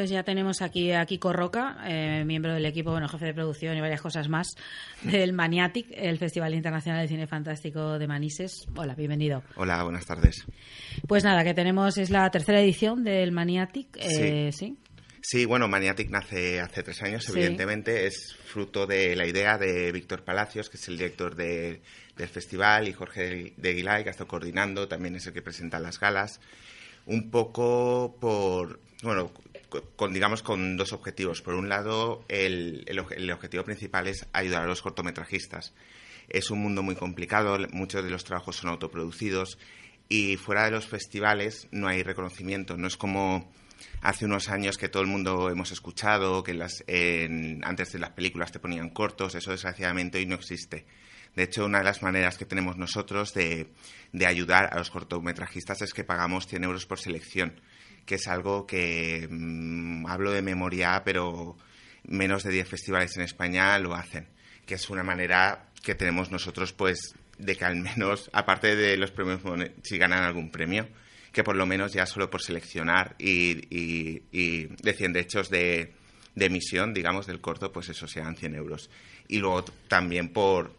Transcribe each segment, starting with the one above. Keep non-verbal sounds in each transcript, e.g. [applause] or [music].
pues ya tenemos aquí a Kiko Roca, eh, miembro del equipo, bueno, jefe de producción y varias cosas más del Maniatic, el Festival Internacional de Cine Fantástico de Manises. Hola, bienvenido. Hola, buenas tardes. Pues nada, que tenemos, es la tercera edición del Maniatic, eh, ¿sí? ¿sí? bueno, Maniatic nace hace tres años, evidentemente. Es fruto de la idea de Víctor Palacios, que es el director del festival, y Jorge de Aguilar, que ha estado coordinando, también es el que presenta las galas. Un poco por, bueno, con, digamos, con dos objetivos. Por un lado, el, el, objetivo principal es ayudar a los cortometrajistas. Es un mundo muy complicado, muchos de los trabajos son autoproducidos y fuera de los festivales no hay reconocimiento. No es como hace unos años que todo el mundo hemos escuchado, que las, antes de las películas te ponían cortos, eso desgraciadamente hoy no existe. De hecho, una de las maneras que tenemos nosotros de, de ayudar a los cortometrajistas es que pagamos 100 euros por selección que es algo que mm, hablo de memoria, pero menos de 10 festivales en España lo hacen, que es una manera que tenemos nosotros, pues, de que al menos, [laughs] aparte de los premios, si ganan algún premio, que por lo menos ya solo por seleccionar y, y, de 100 derechos de, de emisión, digamos, del corto, pues eso sean 100 euros. Y luego también por,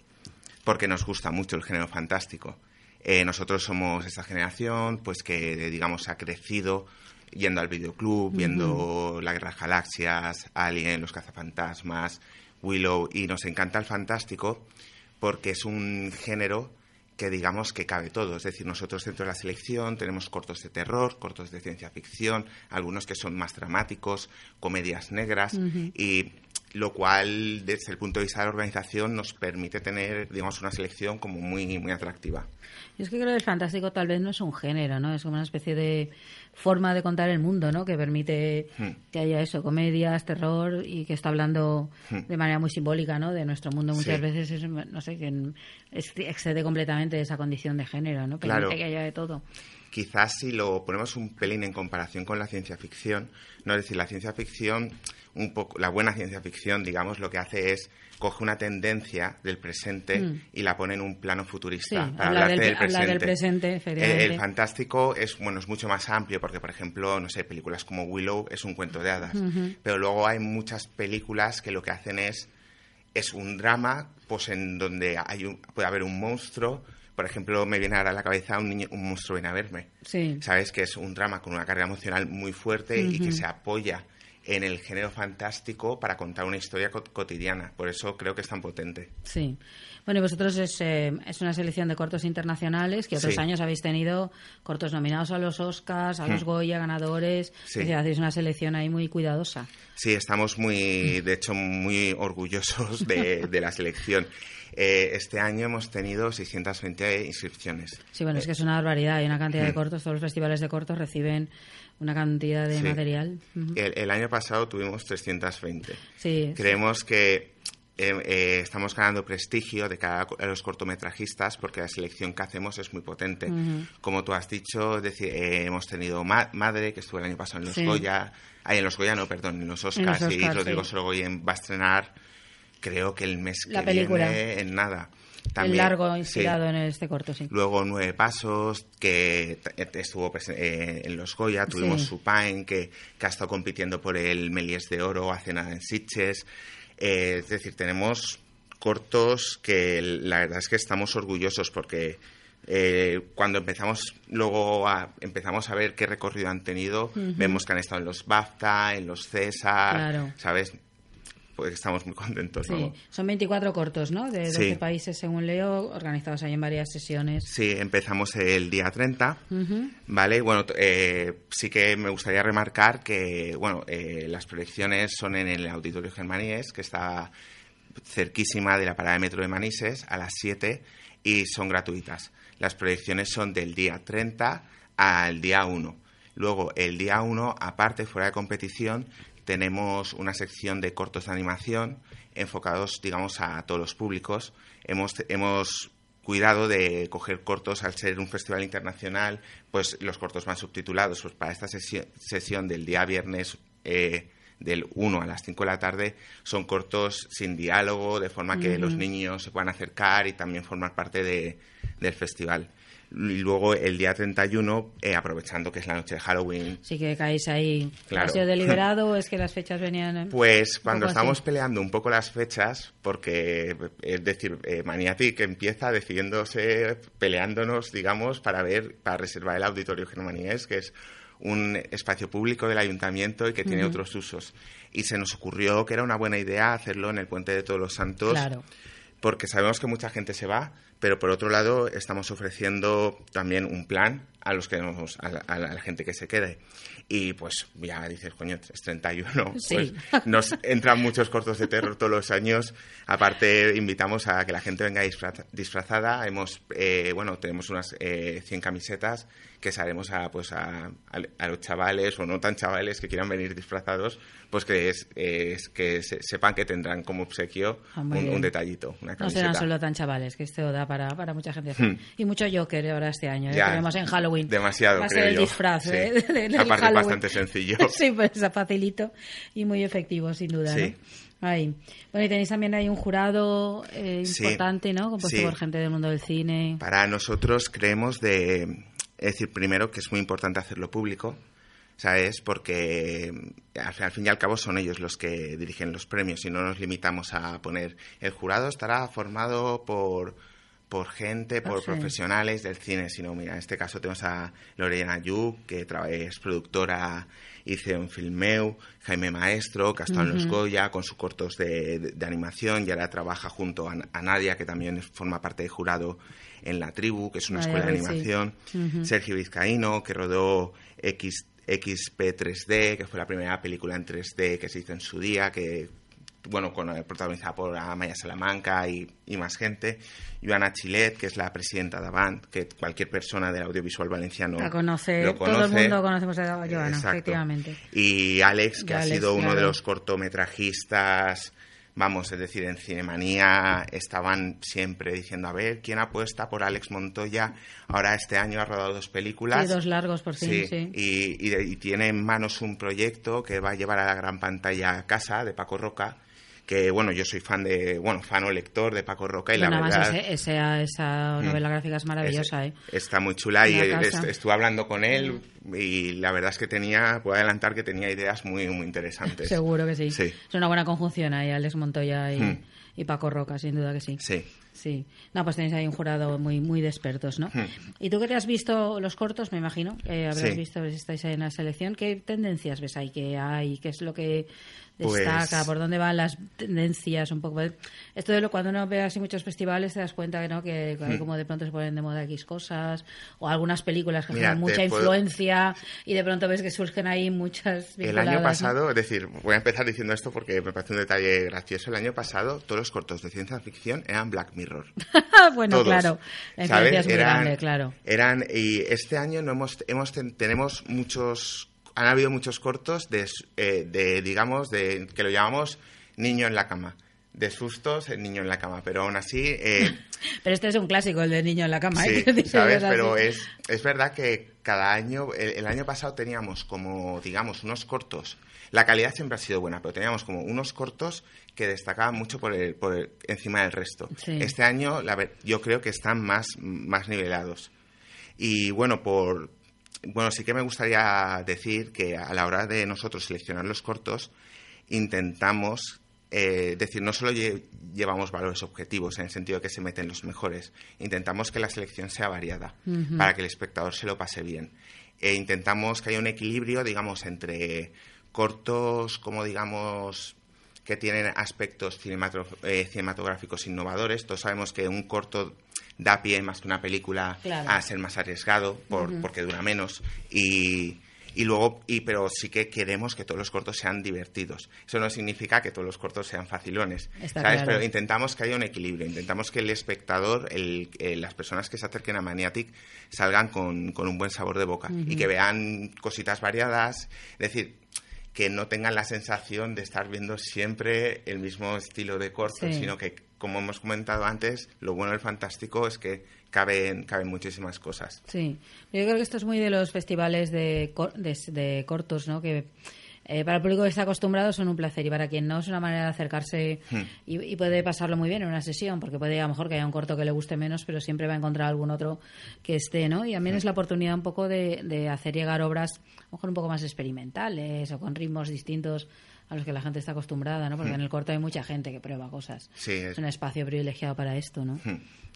porque nos gusta mucho el género fantástico. Eh, nosotros somos esa generación, pues que, digamos, ha crecido yendo al videoclub, viendo La Guerra de Galaxias, Alien, Los Cazafantasmas, Willow, y nos encanta el fantástico porque es un género que digamos que cabe todo. Es decir, nosotros dentro de la selección tenemos cortos de terror, cortos de ciencia ficción, algunos que son más dramáticos, comedias negras, y lo cual, desde el punto de vista de la organización, nos permite tener, digamos, una selección como muy, muy atractiva. Yo es que creo que el fantástico tal vez no es un género, ¿no? Es como una especie de forma de contar el mundo, ¿no? Que permite hmm. que haya eso, comedias, terror y que está hablando hmm. de manera muy simbólica, ¿no? De nuestro mundo muchas veces, no sé, que excede completamente esa condición de género, ¿no? Permite que haya de todo quizás si lo ponemos un pelín en comparación con la ciencia ficción, no es decir, la ciencia ficción, un poco, la buena ciencia ficción, digamos, lo que hace es coge una tendencia del presente mm. y la pone en un plano futurista para hablar del, presente. el, fantástico es bueno es mucho más amplio porque por ejemplo no sé películas como Willow es un cuento de hadas, pero luego hay muchas películas que lo que hacen es es un drama pues en donde hay puede haber un monstruo por ejemplo, me viene ahora a la cabeza un, niño, un monstruo viene a verme. Sí. Sabes que es un drama con una carga emocional muy fuerte y que se apoya en el género fantástico para contar una historia cotidiana. Por eso creo que es tan potente. Sí. Bueno, y vosotros es, eh, es una selección de cortos internacionales que otros años habéis tenido cortos nominados a los Oscars, a los hmm. Goya, ganadores. Sí. hacéis una selección ahí muy cuidadosa. Sí, estamos muy, de hecho, muy orgullosos de, de la selección. Eh, este año hemos tenido 620 inscripciones. Sí, bueno, es que es una barbaridad. Hay una cantidad de hmm. cortos. Todos los festivales de cortos reciben una cantidad de material. el, año pasado tuvimos 320. Sí, Creemos que eh, eh, estamos ganando prestigio de cara a los cortometrajistas porque la selección que hacemos es muy potente. Como tú has dicho, eh, hemos tenido Madre, que estuvo el año pasado en los Goya, ahí en los Goya no, perdón, en los Oscars, y Rodrigo Sorogoyen va a estrenar, creo que el mes que viene, en nada. El largo inspirado en este corto, sí. Luego Nueve Pasos, que estuvo eh, en los Goya, tuvimos Supine, que, que ha estado compitiendo por el Melies de Oro hace nada en Sitges. Eh, es decir, tenemos cortos que la verdad es que estamos orgullosos porque eh, cuando empezamos luego a, empezamos a ver qué recorrido han tenido, vemos que han estado en los BAFTA, en los César, ¿sabes? Pues estamos muy contentos. Sí, son 24 cortos, ¿no? De 12 países, según leo, organizados ahí en varias sesiones. Sí, empezamos el día 30, ¿vale? Bueno, eh, sí que me gustaría remarcar que, bueno, eh, las proyecciones son en el Auditorio Germaníes, que está cerquísima de la parada de metro de Manises, a las 7, y son gratuitas. Las proyecciones son del día 30 al día 1. Luego, el día 1, aparte, fuera de competición, tenemos una sección de cortos de animación enfocados, digamos, a todos los públicos. Hemos, hemos cuidado de coger cortos al ser un festival internacional, pues los cortos más subtitulados. Pues para esta sesión, del día viernes eh, del 1 a las 5 de la tarde son cortos sin diálogo, de forma que los niños se puedan acercar y también formar parte de, del festival. Y luego el día 31, eh, aprovechando que es la noche de Halloween. Sí que caéis ahí. ¿Ha sido deliberado o [laughs] es que las fechas venían...? Pues cuando estamos peleando un poco las fechas, porque, es decir, eh, Maniatic empieza decidiéndose, peleándonos, digamos, para ver, para reservar el auditorio germaníes, que es un espacio público del ayuntamiento y que tiene otros usos. Y se nos ocurrió que era una buena idea hacerlo en el Puente de Todos los Santos. Claro porque sabemos que mucha gente se va, pero por otro lado estamos ofreciendo también un plan a los que nos, a, la, gente que se quede. Y pues ya dices, coño, es 31, pues nos entran muchos cortos de terror todos los años. Aparte, invitamos a que la gente venga disfrazada. Hemos, eh, bueno, tenemos unas eh, 100 camisetas que haremos a, pues a, los chavales o no tan chavales que quieran venir disfrazados, pues que, es, que sepan que tendrán como obsequio ah, un, detallito, una No serán solo tan chavales, que esto da para, para mucha gente. Hmm. Y mucho Joker ahora este año, ¿eh? ya, tenemos en Halloween. Demasiado, Va a ser el disfraz, ¿eh? [laughs] Aparte bastante sencillo. [laughs] sí, pues facilito y muy efectivo, sin duda, sí. Ahí. Bueno, y tenéis también ahí un jurado eh, importante, ¿no? Compuesto por gente del mundo del cine. Para nosotros creemos de es decir, primero que es muy importante hacerlo público, ¿sabes? Porque al fin y al cabo son ellos los que dirigen los premios y no nos limitamos a poner. El jurado estará formado por, por gente, por profesionales del cine, sino, mira, en este caso tenemos a Lorena Yuk, que es productora hice un Filmeu, Jaime Maestro, que ha estado en Los Goya con sus cortos de, animación y ahora trabaja junto a, a, Nadia, que también forma parte del jurado en La Tribu, que es una escuela de animación, Sergio Vizcaíno, que rodó X, XP3D, que fue la primera película en 3D que se hizo en su día, que bueno, con, eh, protagonizada por Amaya Salamanca y, más gente. Joana Chilet, que es la presidenta de Avant, que cualquier persona del audiovisual valenciano la conoce, lo conoce. Todo el mundo conocemos a Joana, efectivamente. Y Alex, que ha sido uno de los cortometrajistas Vamos, es decir, en Cinemanía estaban siempre diciendo, a ver, ¿quién apuesta por Alex Montoya? Ahora este año ha rodado dos películas. Sí, dos largos por fin, sí. Y, y, tiene en manos un proyecto que va a llevar a la gran pantalla a casa de Paco Roca, que bueno, yo soy fan de, bueno, fan o lector de Paco Roca y la verdad... esa mm. novela gráfica es maravillosa, ¿eh? Está muy chula y estuve hablando con él y la verdad es que tenía, puedo adelantar que tenía ideas muy, muy interesantes. Seguro que sí. Es una buena conjunción ahí, Alex Montoya y, mm. Y Paco Roca, sin duda que sí. Sí. Sí, no, pues tenéis ahí un jurado muy muy de expertos, ¿no? Hmm. ¿Y tú que te has visto los cortos, me imagino? Eh, habrás visto, si estáis ahí en la selección. ¿Qué tendencias ves ahí que hay? ¿Qué es lo que destaca? Pues ¿Por dónde van las tendencias? Un poco. Esto de lo cuando uno ve así muchos festivales te das cuenta ¿no? que hmm. como de pronto se ponen de moda X cosas o algunas películas que tienen mucha influencia y de pronto ves que surgen ahí muchas El año pasado, es decir, voy a empezar diciendo esto porque me parece un detalle gracioso. El año pasado todos los cortos de ciencia ficción eran Black Mirror. [laughs] bueno, claro. ¿sabes? eran, claro. Eran, y este año no hemos, hemos tenemos muchos, han habido muchos cortos de, eh, de, digamos, de que lo llamamos niño en la cama de sustos el niño en la cama, pero aún así... Eh, [laughs] pero este es un clásico, el de niño en la cama. Sí, [laughs] ¿eh? ¿sabes? Pero es, es verdad que cada año, el, año pasado teníamos como, digamos, unos cortos. La calidad siempre ha sido buena, pero teníamos como unos cortos que destacaban mucho por el, por encima del resto. Este año la, yo creo que están más, más nivelados. Y bueno, por, bueno, sí que me gustaría decir que a la hora de nosotros seleccionar los cortos, intentamos eh, decir, no solo llevamos valores objetivos en el sentido de que se meten los mejores, intentamos que la selección sea variada para que el espectador se lo pase bien. E intentamos que haya un equilibrio, digamos, entre cortos como, digamos, que tienen aspectos eh, cinematográficos innovadores. Todos sabemos que un corto da pie más que una película a ser más arriesgado por, porque dura menos. Y y luego y pero sí que queremos que todos los cortos sean divertidos. Eso no significa que todos los cortos sean facilones sabes pero intentamos que haya un equilibrio. Intentamos que el espectador el, las personas que se acerquen a Maniatic salgan con, con un buen sabor de boca y que vean cositas variadas. Es decir que no tengan la sensación de estar viendo siempre el mismo estilo de corto, sino que, como hemos comentado antes, lo bueno del fantástico es que caben, caben muchísimas cosas. Sí, yo creo que esto es muy de los festivales de, de, cortos, ¿no? Que eh, para el público que está acostumbrado son un placer y para quien no es una manera de acercarse hmm. y, puede pasarlo muy bien en una sesión, porque puede a lo mejor que haya un corto que le guste menos, pero siempre va a encontrar algún otro que esté, ¿no? Y también es hmm. la oportunidad un poco de, de hacer llegar obras, a lo mejor un poco más experimentales o con ritmos distintos a los que la gente está acostumbrada, ¿no? Porque hmm. en el corto hay mucha gente que prueba cosas. Sí, es... un espacio privilegiado para esto, ¿no?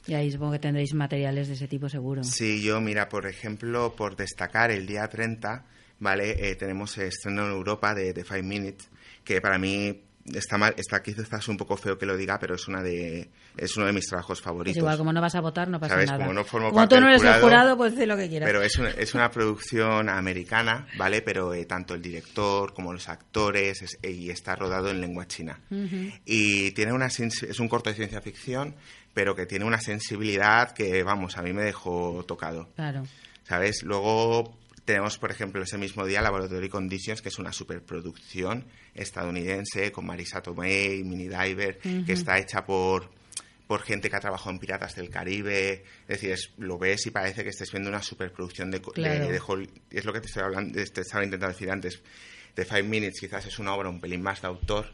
Y ahí supongo que tendréis materiales de ese tipo seguro. Sí, yo, mira, por ejemplo, por destacar el día 30, ¿vale? Eh, tenemos estreno en Europa de, de Five Minutes, que para mí está mal, está quizás un poco feo que lo diga, pero es una de es uno de mis trabajos favoritos. igual, como no vas a votar, no pasa nada. Como, no formo como tú no eres el jurado, pues di lo que quieras. Pero es, es una producción americana, ¿vale? Pero eh, tanto el director como los actores y está rodado en lengua china. Y tiene una es un corto de ciencia ficción, pero que tiene una sensibilidad que, vamos, a mí me dejó tocado. Claro. ¿Sabes? Luego tenemos, por ejemplo, ese mismo día Laboratory Conditions, que es una superproducción estadounidense con Marisa Tomei, Mini Diver, que está hecha por por gente que ha trabajado en Piratas del Caribe, es decir, lo ves y parece que estés viendo una superproducción de, de, Hollywood. Es lo que te, estoy hablando, te estaba intentando decir antes. De Five Minutes quizás es una obra un pelín más de autor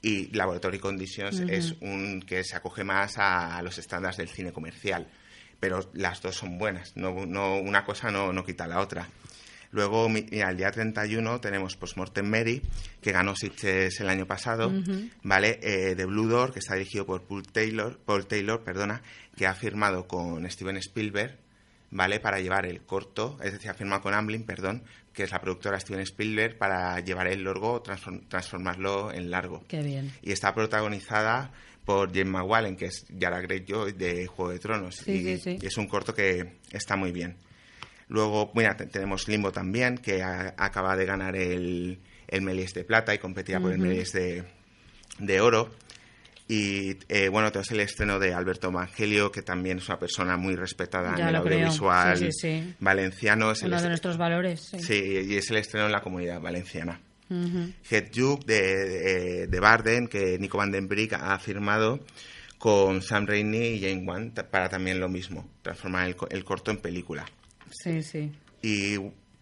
y Laboratory Conditions es un que se acoge más a, los estándares del cine comercial. Pero las dos son buenas, no, no una cosa no, no quita la otra. Luego, mira, el día 31 tenemos Postmortem Mary, que ganó Sitges el año pasado, ¿vale? Eh, de Blue Door, que está dirigido por Paul Taylor, Paul Taylor, perdona, que ha firmado con Steven Spielberg, ¿vale? Para llevar el corto, es decir, ha firmado con Amblin, perdón, que es la productora Steven Spielberg, para llevar el largo, transformarlo en largo. Qué bien. Y está protagonizada por Gemma Wallen, que es Yara Greyjoy de Juego de Tronos. y es un corto que está muy bien. Luego, bueno, tenemos Limbo también, que acaba de ganar el, el Méliès de plata y competía por el Méliès de, de oro. Y eh, bueno, tenemos el estreno de Alberto Evangelio, que también es una persona muy respetada en el audiovisual valenciano. Uno de nuestros valores. Sí. y es el estreno en la comunidad valenciana. Uh de, de, Barden, que Nico Van den Brick ha firmado con Sam Raimi y Jane Wan para también lo mismo, transformar el corto en película. Sí, sí. Y,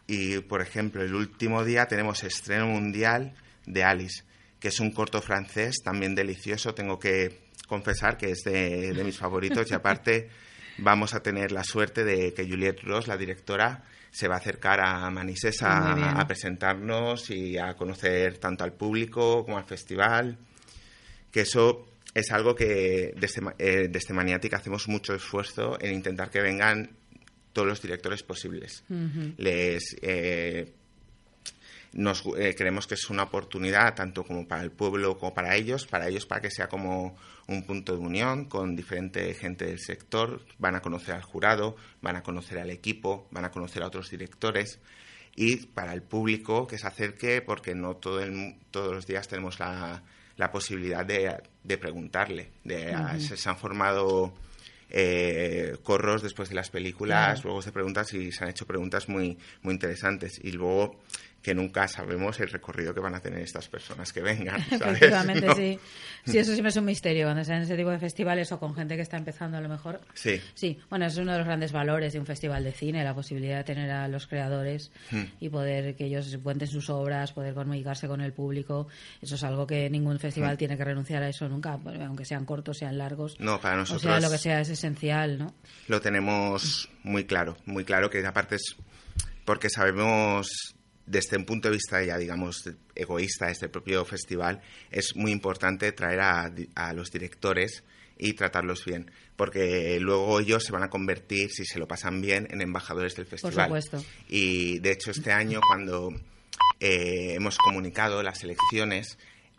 y, por ejemplo, el último día tenemos estreno mundial de Alice, que es un corto francés también delicioso, tengo que confesar que es de, mis favoritos. Y aparte [laughs] vamos a tener la suerte de que Juliette Ross, la directora, se va a acercar a Manises a, presentarnos y a conocer tanto al público como al festival, que eso es algo que desde, eh, desde Maniatic hacemos mucho esfuerzo en intentar que vengan todos los directores posibles. Les eh, nos eh, creemos que es una oportunidad tanto como para el pueblo como para ellos, para ellos para que sea como un punto de unión con diferente gente del sector, van a conocer al jurado, van a conocer al equipo, van a conocer a otros directores. Y para el público que se acerque porque no todo el, todos los días tenemos la, la posibilidad de, de preguntarle, de, se han formado eh, corros después de las películas, luego se preguntan si se han hecho preguntas muy, muy interesantes. Y luego que nunca sabemos el recorrido que van a tener estas personas que vengan. [laughs] Efectivamente, sí. Sí, eso siempre es un misterio cuando se en ese tipo de festivales o con gente que está empezando a lo mejor. Sí. Sí, bueno, es uno de los grandes valores de un festival de cine, la posibilidad de tener a los creadores hmm. y poder que ellos cuenten sus obras, poder comunicarse con el público. Eso es algo que ningún festival hmm. tiene que renunciar a eso nunca, aunque sean cortos, sean largos. No, para nosotros. O sea, lo que sea es esencial, ¿no? Lo tenemos muy claro, muy claro que aparte es porque sabemos desde un punto de vista ya, digamos, egoísta, este propio festival, es muy importante traer a, los directores y tratarlos bien, porque luego ellos se van a convertir, si se lo pasan bien, en embajadores del festival. Por supuesto. Y de hecho este año, cuando eh, hemos comunicado las elecciones,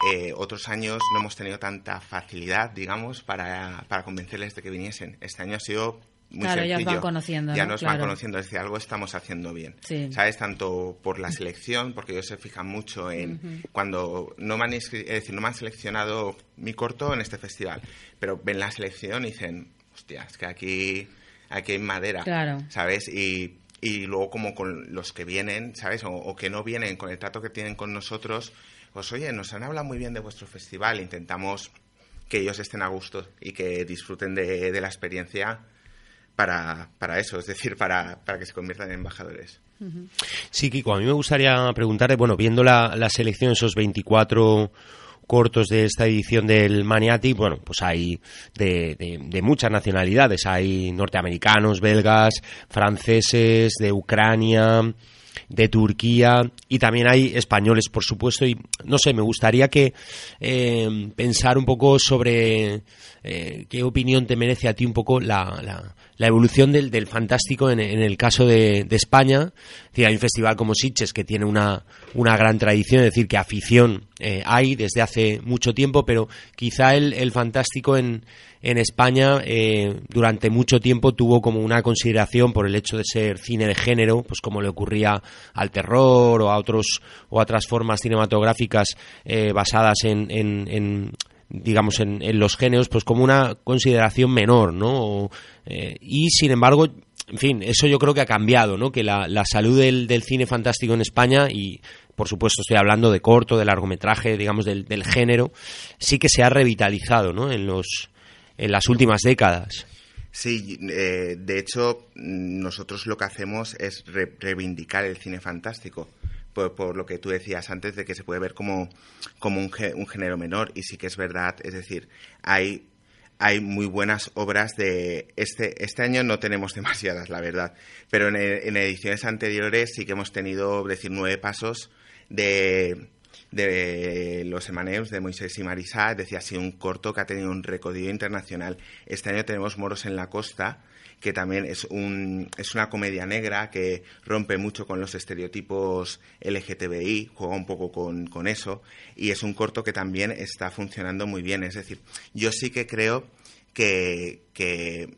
eh, otros años no hemos tenido tanta facilidad, digamos, para, para convencerles de que viniesen. Este año ha sido claro, ya van conociendo. Ya nos van conociendo, es decir, algo estamos haciendo bien. ¿Sabes? Tanto por la selección, porque ellos se fijan mucho en cuando no me, han, es decir, no me han seleccionado mi corto en este festival, pero ven la selección y dicen, hostia, es que aquí, aquí hay madera. Claro. ¿Sabes? Y, y luego como con los que vienen, ¿sabes? O, que no vienen con el trato que tienen con nosotros, pues oye, nos han hablado muy bien de vuestro festival, intentamos que ellos estén a gusto y que disfruten de, de la experiencia para, para eso, es decir, para, para que se conviertan en embajadores. Sí, Kiko, a mí me gustaría preguntarle, bueno, viendo la, la selección, esos 24 cortos de esta edición del Maniatic, bueno, pues hay de, de, muchas nacionalidades. Hay norteamericanos, belgas, franceses, de Ucrania, de Turquía y también hay españoles, por supuesto. Y no sé, me gustaría que eh, pensar un poco sobre eh, qué opinión te merece a ti un poco la, la, la evolución del, del fantástico en, en, el caso de, de España. Es hay un festival como Sitges que tiene una, una gran tradición, es decir, que afición eh, hay desde hace mucho tiempo, pero quizá el, el fantástico en, en España eh, durante mucho tiempo tuvo como una consideración por el hecho de ser cine de género, pues como le ocurría al terror o a otros o a otras formas cinematográficas eh, basadas en, en, en digamos en, en, los géneros, pues como una consideración menor, ¿no? Eh, y sin embargo en fin, eso yo creo que ha cambiado, ¿no? Que la, la salud del, del, cine fantástico en España y, por supuesto, estoy hablando de corto, de largometraje, digamos, del, del género, sí que se ha revitalizado, ¿no? En los, en las últimas décadas. Sí, eh, de hecho, nosotros lo que hacemos es re reivindicar el cine fantástico. Por, por, lo que tú decías antes de que se puede ver como, como un, un, género menor y sí que es verdad, es decir, hay, hay muy buenas obras de este este año no tenemos [laughs] demasiadas la verdad, pero en, en ediciones anteriores sí que hemos tenido decir nueve pasos de los Emaneus de Moisés y Marisa, decir, ha sido un corto que ha tenido un recorrido internacional. Este año tenemos Moros en la Costa, que también es, un, es una comedia negra que rompe mucho con los estereotipos LGTBI, juega un poco con, con eso, y es un corto que también está funcionando muy bien. Es decir, yo sí que creo que, que,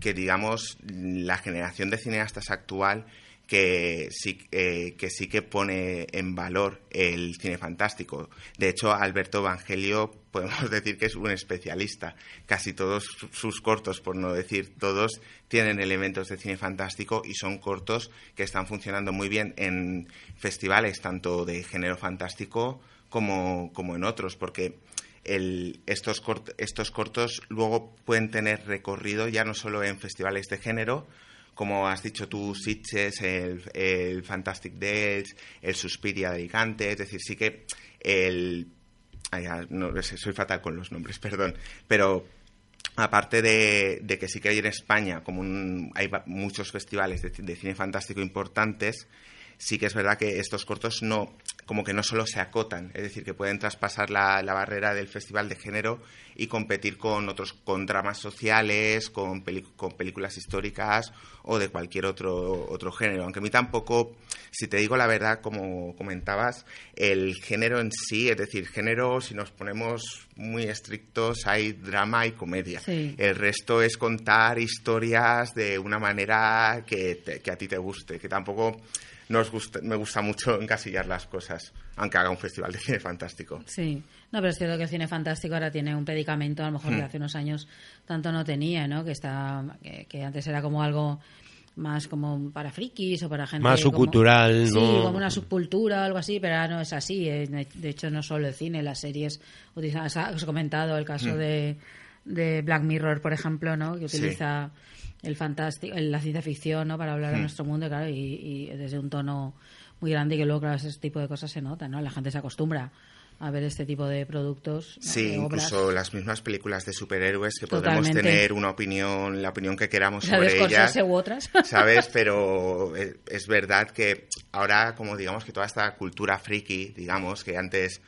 que digamos, la generación de cineastas actual que sí, eh, que sí que pone en valor el cine fantástico. De hecho, Alberto Evangelio podemos [laughs] decir que es un especialista. Casi todos sus cortos, por no decir todos, tienen elementos de cine fantástico y son cortos que están funcionando muy bien en festivales tanto de género fantástico como, como en otros, porque el, estos, cort, estos cortos luego pueden tener recorrido ya no solo en festivales de género, como has dicho tú, Sitges, el, Fantastic Days, el Suspiria de Alicante, es decir, sí que el... No, soy fatal con los nombres, [laughs] perdón, pero aparte de, de, que sí que hay en España como un, hay muchos festivales de, cine fantástico importantes, sí que es verdad que estos cortos no como que no solo se acotan, es decir, que pueden traspasar la, la barrera del festival de género y competir con otros, con dramas sociales, con, con, películas históricas o de cualquier otro, otro género. Aunque a mí tampoco, si te digo la verdad, como comentabas, el género en sí, es decir, género, si nos ponemos muy estrictos, hay drama y comedia. Sí. El resto es contar historias de una manera que, te, que a ti te guste, que tampoco nos gusta, me gusta mucho encasillar las cosas, aunque haga un festival de cine fantástico. Sí, no, pero es cierto que el cine fantástico ahora tiene un predicamento, a lo mejor mm. que hace unos años tanto no tenía, ¿no? Que, está, que, que antes era como algo más como para frikis o para gente más subcultural como, ¿no? sí como una subcultura o algo así pero ahora no es así de hecho no solo el cine las series utilizan os he comentado el caso mm. de, de Black Mirror por ejemplo no que utiliza sí el fantástico, la ciencia ficción, ¿no? Para hablar de nuestro mundo, claro, y, y, desde un tono muy grande y que luego, claro, ese tipo de cosas se nota, ¿no? La gente se acostumbra a ver este tipo de productos. Sí, de incluso las mismas películas de superhéroes que Totalmente. podemos tener una opinión, la opinión que queramos sobre ellas. u otras. [laughs] ¿Sabes? Pero es, es verdad que ahora, como digamos que toda esta cultura friki, digamos, que antes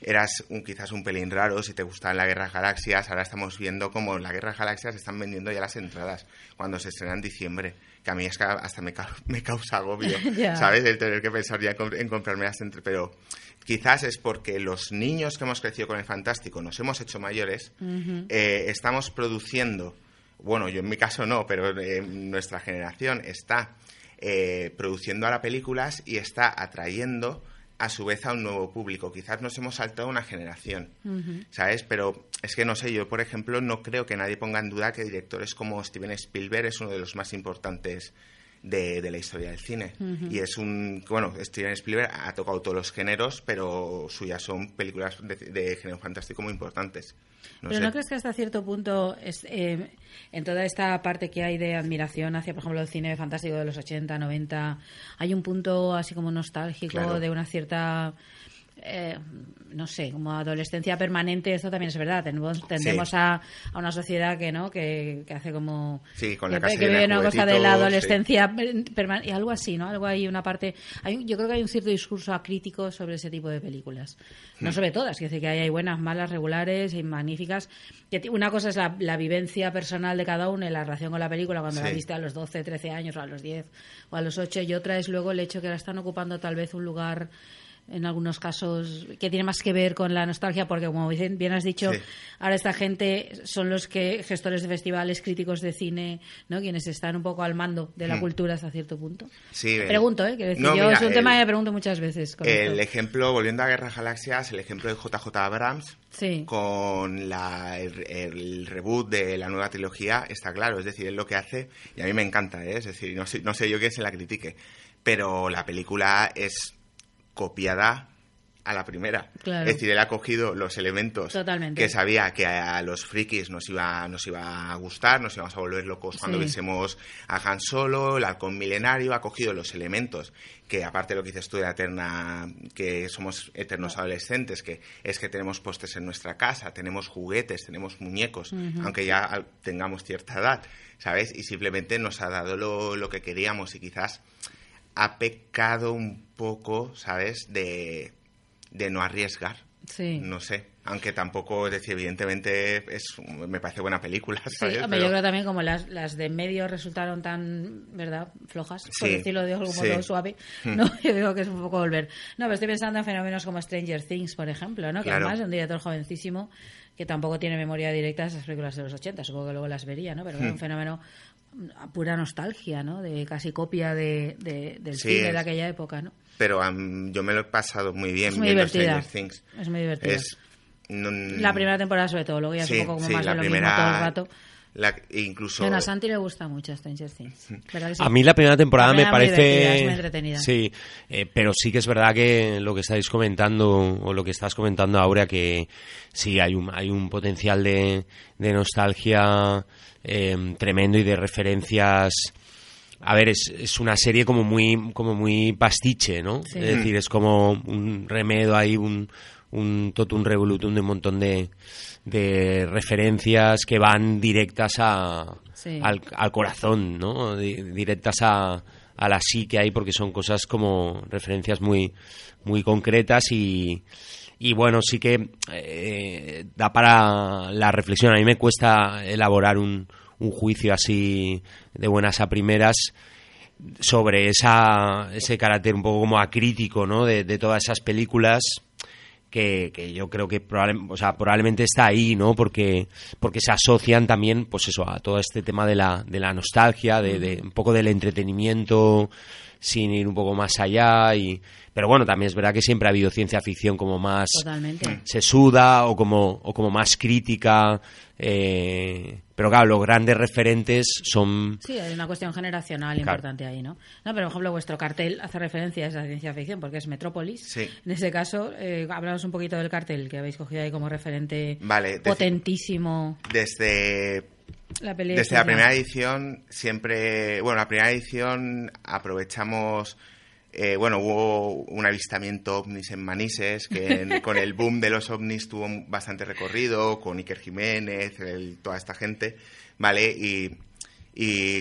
eras un, quizás un pelín raro si te gustaban la Guerra Galaxias. Ahora estamos viendo como la Guerra Galaxias están vendiendo ya las entradas cuando se estrena en diciembre. Que a mí es que hasta me, ca me causa agobio, [laughs] yeah. ¿sabes? El tener que pensar ya en comprarme las entradas. Pero quizás es porque los niños que hemos crecido con el fantástico nos hemos hecho mayores, uh -huh. eh, estamos produciendo, bueno, yo en mi caso no, pero eh, nuestra generación está eh, produciendo ahora películas y está atrayendo a su vez a un nuevo público. Quizás nos hemos saltado una generación, uh -huh. ¿sabes? Pero es que no sé, yo por ejemplo no creo que nadie ponga en duda que directores como Steven Spielberg es uno de los más importantes de, la historia del cine. Y es un. Bueno, Steven Spielberg ha tocado todos los géneros, pero suyas son películas de, género fantástico muy importantes. pero ¿no crees que hasta cierto punto, es, eh, en toda esta parte que hay de admiración hacia, por ejemplo, el cine fantástico de los 80, 90, hay un punto así como nostálgico de una cierta eh, no sé, como adolescencia permanente, esto también es verdad. Tendemos, a, una sociedad que no que, hace como sí, con la que, vive una cosa de la adolescencia y algo así, ¿no? Algo hay una parte. Hay, yo creo que hay un cierto discurso acrítico sobre ese tipo de películas, no hmm. sobre todas, que que hay, buenas, malas, regulares y magníficas. Que una cosa es la, vivencia personal de cada uno y la relación con la película cuando la viste a los 12, 13 años o a los 10 o a los 8 y otra es luego el hecho que la están ocupando tal vez un lugar en algunos casos que tiene más que ver con la nostalgia porque como bien has dicho ahora esta gente son los que gestores de festivales críticos de cine no quienes están un poco al mando de la hmm. cultura hasta cierto punto. Sí pregunto eh decir, yo es un tema que me pregunto muchas veces el ejemplo volviendo a Guerra Galaxias el ejemplo de JJ Abrams con la, el, reboot de la nueva trilogía está claro es decir es lo que hace y a mí me encanta ¿eh? es decir no sé, no sé yo que se la critique pero la película es copiada a la primera. Es decir, él ha cogido los elementos que sabía que a los frikis nos iba, nos iba a gustar, nos íbamos a volver locos cuando viésemos a Han Solo, el halcón milenario, ha cogido los elementos que aparte de lo que dices tú de la eterna, que somos eternos adolescentes, que es que tenemos postes en nuestra casa, tenemos juguetes, tenemos muñecos, aunque ya tengamos cierta edad, ¿sabes? Y simplemente nos ha dado lo, lo que queríamos y quizás ha pecado un poco, ¿sabes?, de, de no arriesgar. Sí. No sé. Aunque tampoco, es decir, evidentemente es, me parece buena película. ¿sabes? Sí, yo creo también como las, las de medio resultaron tan, ¿verdad?, flojas, por decirlo de algún modo suave, hmm. ¿no? [laughs] Yo digo que es un poco volver. No, pero estoy pensando en fenómenos como Stranger Things, por ejemplo, ¿no? Que además es un director jovencísimo que tampoco tiene memoria directa de esas películas de los 80, supongo que luego las vería, ¿no? Pero es un hmm. fenómeno a pura nostalgia, ¿no? De casi copia de, del cine de aquella época, ¿no? Pero yo me lo he pasado muy bien es muy viendo divertida. Things. Es muy divertida. la primera temporada sobre todo, luego ya es un poco como más de lo mismo todo el rato. La, incluso... a Santi le gusta mucho Stranger Things. A mí la primera temporada me parece... Es muy entretenida. Sí, eh, pero sí que es verdad que lo que estáis comentando, o lo que estás comentando, Aurea, que sí, hay un, hay un potencial de, de nostalgia Em, tremendo y de referencias. A ver, es, es, una serie como muy, como muy pastiche, ¿no? Es decir, es como un remedo ahí, un, un totum revolutum de un montón de, de referencias que van directas a, al, al, corazón, ¿no? Directas a, a la psique ahí porque son cosas como referencias muy, muy concretas y, y bueno, sí que eh, da para la reflexión. A mí me cuesta elaborar un, un juicio así de buenas a primeras sobre esa, ese carácter un poco como acrítico ¿no? de, de todas esas películas que, que, yo creo que probable, o sea, probablemente está ahí, ¿no? Porque, porque se asocian también, pues eso, a todo este tema de la, de la nostalgia, de, de un poco del entretenimiento, sin ir un poco más allá y pero bueno también es verdad que siempre ha habido ciencia ficción como más sesuda o como o como más crítica eh, pero claro los grandes referentes son sí hay una cuestión generacional importante ahí no no pero por ejemplo vuestro cartel hace referencia a esa ciencia ficción porque es Metrópolis. En ese caso eh, hablamos un poquito del cartel que habéis cogido ahí como referente potentísimo. desde desde la primera edición siempre, bueno, la primera edición aprovechamos, eh, bueno, hubo un avistamiento ovnis en Manises, que [laughs] con el boom de los ovnis tuvo bastante recorrido, con Iker Jiménez, toda esta gente, ¿vale? Y,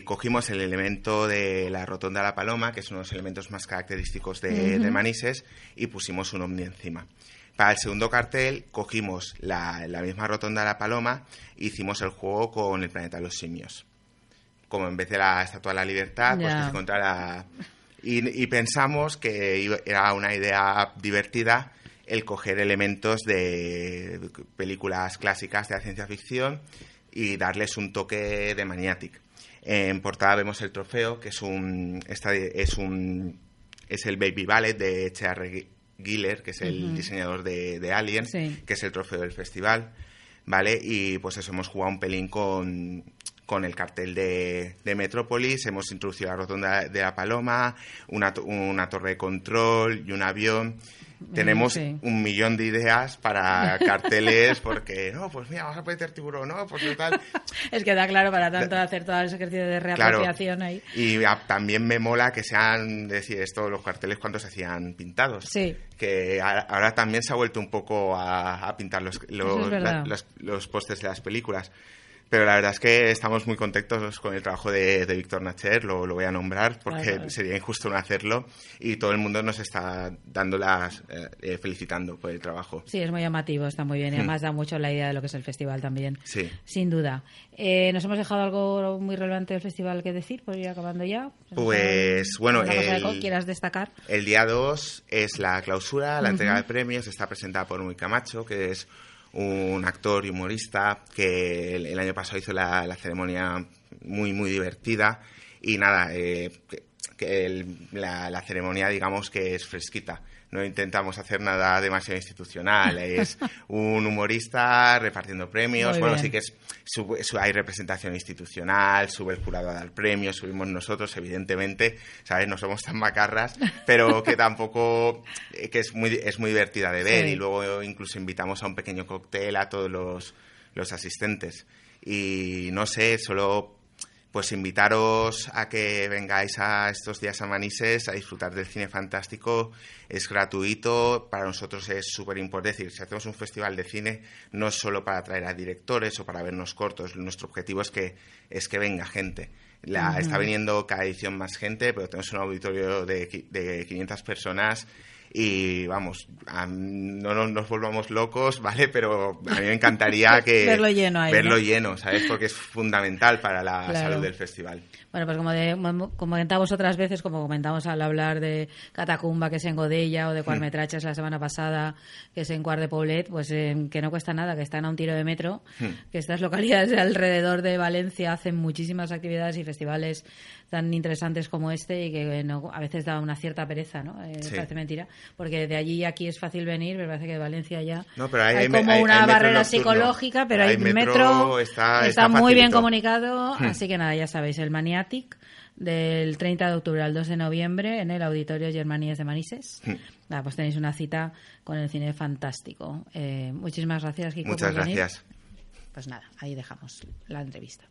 cogimos el elemento de la rotonda de la paloma, que es uno de los elementos más característicos de, de Manises, y pusimos un ovni encima. Para el segundo cartel cogimos la, misma rotonda de la paloma e hicimos el juego con el planeta de los simios. Como en vez de la Estatua de la Libertad, pues que se encontrara... Y, y, pensamos que era una idea divertida el coger elementos de películas clásicas de la ciencia ficción y darles un toque de maniatic. En portada vemos el trofeo, que es un, es un es el Baby Ballet de H.R. Giller, que es el diseñador de, de Alien, que es el trofeo del festival, ¿vale? Y pues eso, hemos jugado un pelín con, con el cartel de, de Metrópolis, hemos introducido la rotonda de la Paloma, una, una torre de control y un avión. Tenemos un millón de ideas para [laughs] carteles porque, no, pues mira, vamos a meter tiburón, no, pues tal. [laughs] es que da claro para tanto hacer todo ese ejercicio de reapropiación ahí. Y también me mola que sean, decir, esto, los carteles cuando se hacían pintados. Sí. Que ahora también se ha vuelto un poco a, pintar los, los, los, los postes de las películas. Pero la verdad es que estamos muy contentos con el trabajo de, Víctor Nacher, lo, voy a nombrar porque sería injusto no hacerlo y todo el mundo nos está dando las, eh, eh, felicitando por el trabajo. Sí, es muy llamativo, está muy bien y hmm. además da mucho la idea de lo que es el festival también. Sí. Sin duda. Eh, ¿Nos hemos dejado algo muy relevante del festival que decir? Por ir acabando ya. Pues bueno, el, quieras destacar. El día 2 es la clausura, la entrega de premios, está presentada por Muy Camacho, que es un actor y humorista que el, año pasado hizo la, ceremonia muy, muy divertida. Y nada, eh, que, la, ceremonia digamos que es fresquita no intentamos hacer nada demasiado institucional. [laughs] Es un humorista repartiendo premios. bueno, sí que es, hay representación institucional, sube el jurado a dar premios, subimos nosotros, evidentemente, ¿sabes? No somos tan macarras, pero que [laughs] tampoco, eh, que es muy, es muy divertida de ver. Y luego incluso invitamos a un pequeño cóctel a todos los, los asistentes. Y no sé, solo pues invitaros a que vengáis a estos días a Manises a disfrutar del cine fantástico. Es gratuito, para nosotros es súper importante. decir, si hacemos un festival de cine, no es solo para traer a directores o para vernos cortos. Nuestro objetivo es que, es que venga gente. La, Está viniendo cada edición más gente, pero tenemos un auditorio de, de 500 personas y vamos, no nos, volvamos locos, ¿vale? Pero a mí me encantaría [laughs] que verlo lleno, ahí, verlo lleno, ¿sabes? Porque es fundamental para la salud del festival. Bueno, pues como, de, comentamos otras veces, como comentamos al hablar de Catacumba, que es en Godella, o de hmm. la semana pasada, que es en Cuart de Poblet, pues eh, que no cuesta nada, que están a un tiro de metro, hmm. que estas localidades de alrededor de Valencia hacen muchísimas actividades y festivales tan interesantes como este y que a veces da una cierta pereza, ¿no? Eh, Parece mentira, porque de allí aquí es fácil venir, pero parece que de Valencia ya hay, como una barrera psicológica, pero hay, metro, está, muy bien comunicado, hmm. así que nada, ya sabéis, el Maniatic del 30 de octubre al 2 de noviembre en el Auditorio Germanías de Manises. Hmm. Nada, pues tenéis una cita con el cine fantástico. Eh, muchísimas gracias, Kiko. Muchas gracias. Pues nada, ahí dejamos la entrevista.